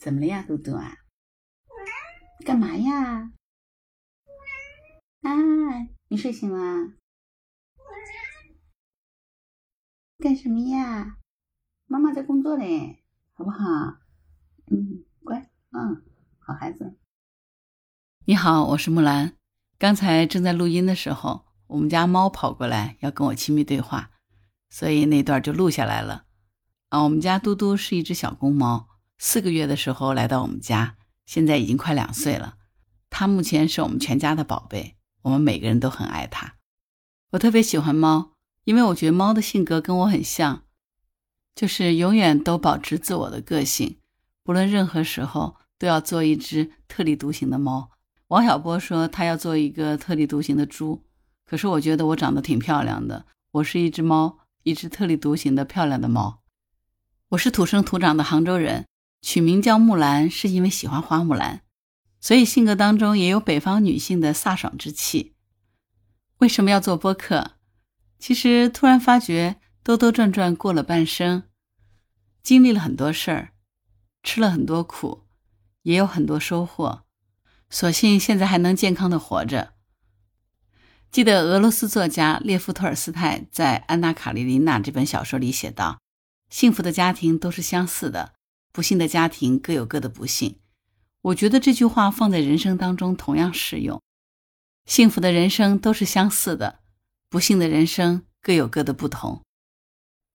怎么了呀，嘟嘟啊？干嘛呀？啊，你睡醒了？干什么呀？妈妈在工作嘞，好不好？嗯，乖，嗯，好孩子。你好，我是木兰。刚才正在录音的时候，我们家猫跑过来要跟我亲密对话，所以那段就录下来了。啊，我们家嘟嘟是一只小公猫，四个月的时候来到我们家，现在已经快两岁了。它目前是我们全家的宝贝，我们每个人都很爱它。我特别喜欢猫，因为我觉得猫的性格跟我很像，就是永远都保持自我的个性，不论任何时候都要做一只特立独行的猫。王小波说他要做一个特立独行的猪，可是我觉得我长得挺漂亮的，我是一只猫，一只特立独行的漂亮的猫。我是土生土长的杭州人，取名叫木兰是因为喜欢花木兰，所以性格当中也有北方女性的飒爽之气。为什么要做播客？其实突然发觉兜兜转转过了半生，经历了很多事儿，吃了很多苦，也有很多收获，所幸现在还能健康的活着。记得俄罗斯作家列夫·托尔斯泰在《安娜·卡列尼娜》这本小说里写道。幸福的家庭都是相似的，不幸的家庭各有各的不幸。我觉得这句话放在人生当中同样适用。幸福的人生都是相似的，不幸的人生各有各的不同。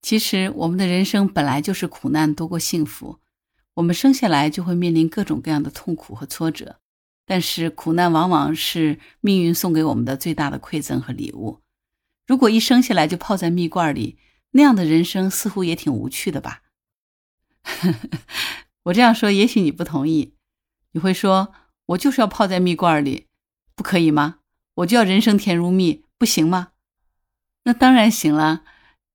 其实我们的人生本来就是苦难多过幸福，我们生下来就会面临各种各样的痛苦和挫折，但是苦难往往是命运送给我们的最大的馈赠和礼物。如果一生下来就泡在蜜罐里，那样的人生似乎也挺无趣的吧？我这样说，也许你不同意，你会说：“我就是要泡在蜜罐里，不可以吗？我就要人生甜如蜜，不行吗？”那当然行了，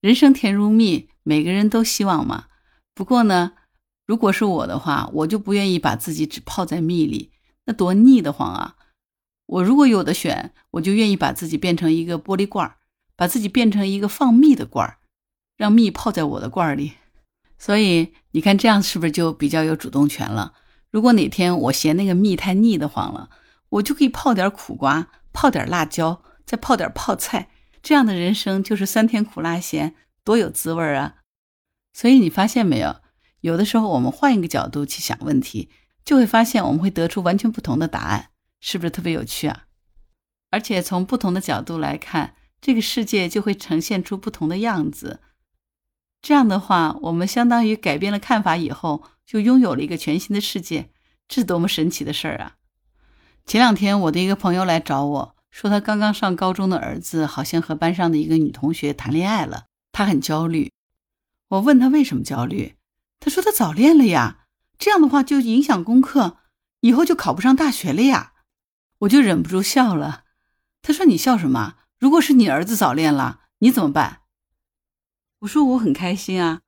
人生甜如蜜，每个人都希望嘛。不过呢，如果是我的话，我就不愿意把自己只泡在蜜里，那多腻得慌啊！我如果有的选，我就愿意把自己变成一个玻璃罐，把自己变成一个放蜜的罐儿。让蜜泡在我的罐儿里，所以你看这样是不是就比较有主动权了？如果哪天我嫌那个蜜太腻得慌了，我就可以泡点苦瓜，泡点辣椒，再泡点泡菜，这样的人生就是酸甜苦辣咸，多有滋味啊！所以你发现没有？有的时候我们换一个角度去想问题，就会发现我们会得出完全不同的答案，是不是特别有趣啊？而且从不同的角度来看，这个世界就会呈现出不同的样子。这样的话，我们相当于改变了看法以后，就拥有了一个全新的世界，这多么神奇的事儿啊！前两天，我的一个朋友来找我说，他刚刚上高中的儿子好像和班上的一个女同学谈恋爱了，他很焦虑。我问他为什么焦虑，他说他早恋了呀，这样的话就影响功课，以后就考不上大学了呀。我就忍不住笑了。他说：“你笑什么？如果是你儿子早恋了，你怎么办？”我说我很开心啊，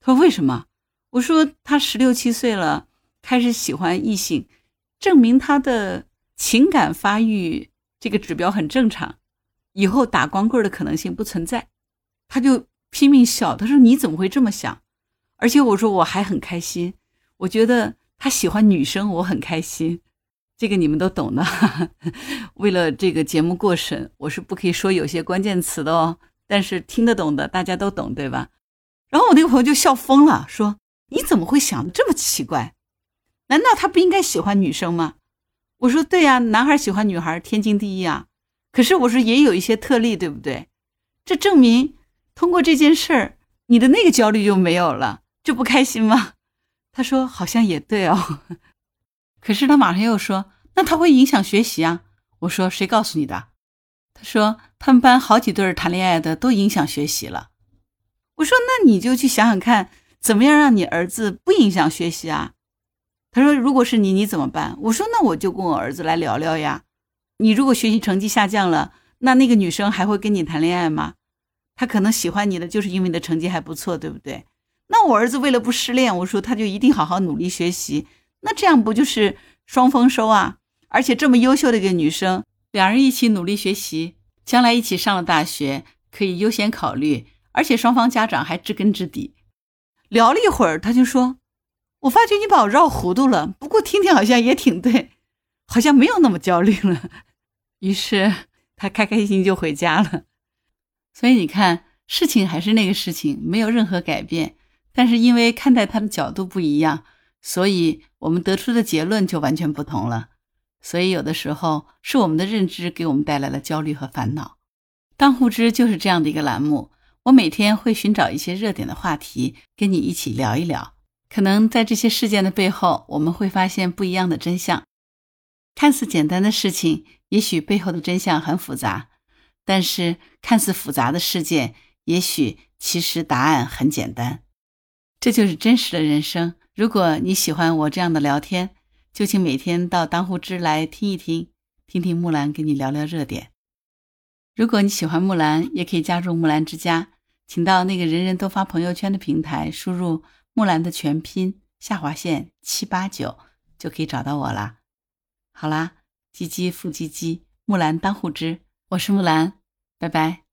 他说为什么？我说他十六七岁了，开始喜欢异性，证明他的情感发育这个指标很正常，以后打光棍的可能性不存在。他就拼命笑，他说你怎么会这么想？而且我说我还很开心，我觉得他喜欢女生，我很开心。这个你们都懂的。为了这个节目过审，我是不可以说有些关键词的哦。但是听得懂的大家都懂，对吧？然后我那个朋友就笑疯了，说：“你怎么会想的这么奇怪？难道他不应该喜欢女生吗？”我说：“对呀，男孩喜欢女孩天经地义啊。可是我说也有一些特例，对不对？这证明通过这件事儿，你的那个焦虑就没有了，就不开心吗？”他说：“好像也对哦。”可是他马上又说：“那他会影响学习啊？”我说：“谁告诉你的？”他说：“他们班好几对谈恋爱的都影响学习了。”我说：“那你就去想想看，怎么样让你儿子不影响学习啊？”他说：“如果是你，你怎么办？”我说：“那我就跟我儿子来聊聊呀。你如果学习成绩下降了，那那个女生还会跟你谈恋爱吗？她可能喜欢你的就是因为你的成绩还不错，对不对？那我儿子为了不失恋，我说他就一定好好努力学习。那这样不就是双丰收啊？而且这么优秀的一个女生。”两人一起努力学习，将来一起上了大学，可以优先考虑，而且双方家长还知根知底。聊了一会儿，他就说：“我发觉你把我绕糊涂了。不过听听好像也挺对，好像没有那么焦虑了。于是他开开心心就回家了。所以你看，事情还是那个事情，没有任何改变。但是因为看待他的角度不一样，所以我们得出的结论就完全不同了。所以有的时候是我们的认知给我们带来了焦虑和烦恼。当户知就是这样的一个栏目，我每天会寻找一些热点的话题，跟你一起聊一聊。可能在这些事件的背后，我们会发现不一样的真相。看似简单的事情，也许背后的真相很复杂；但是看似复杂的事件，也许其实答案很简单。这就是真实的人生。如果你喜欢我这样的聊天，就请每天到当户知来听一听，听听木兰跟你聊聊热点。如果你喜欢木兰，也可以加入木兰之家，请到那个人人都发朋友圈的平台，输入木兰的全拼下划线七八九，就可以找到我啦。好啦，唧唧复唧唧，木兰当户知，我是木兰，拜拜。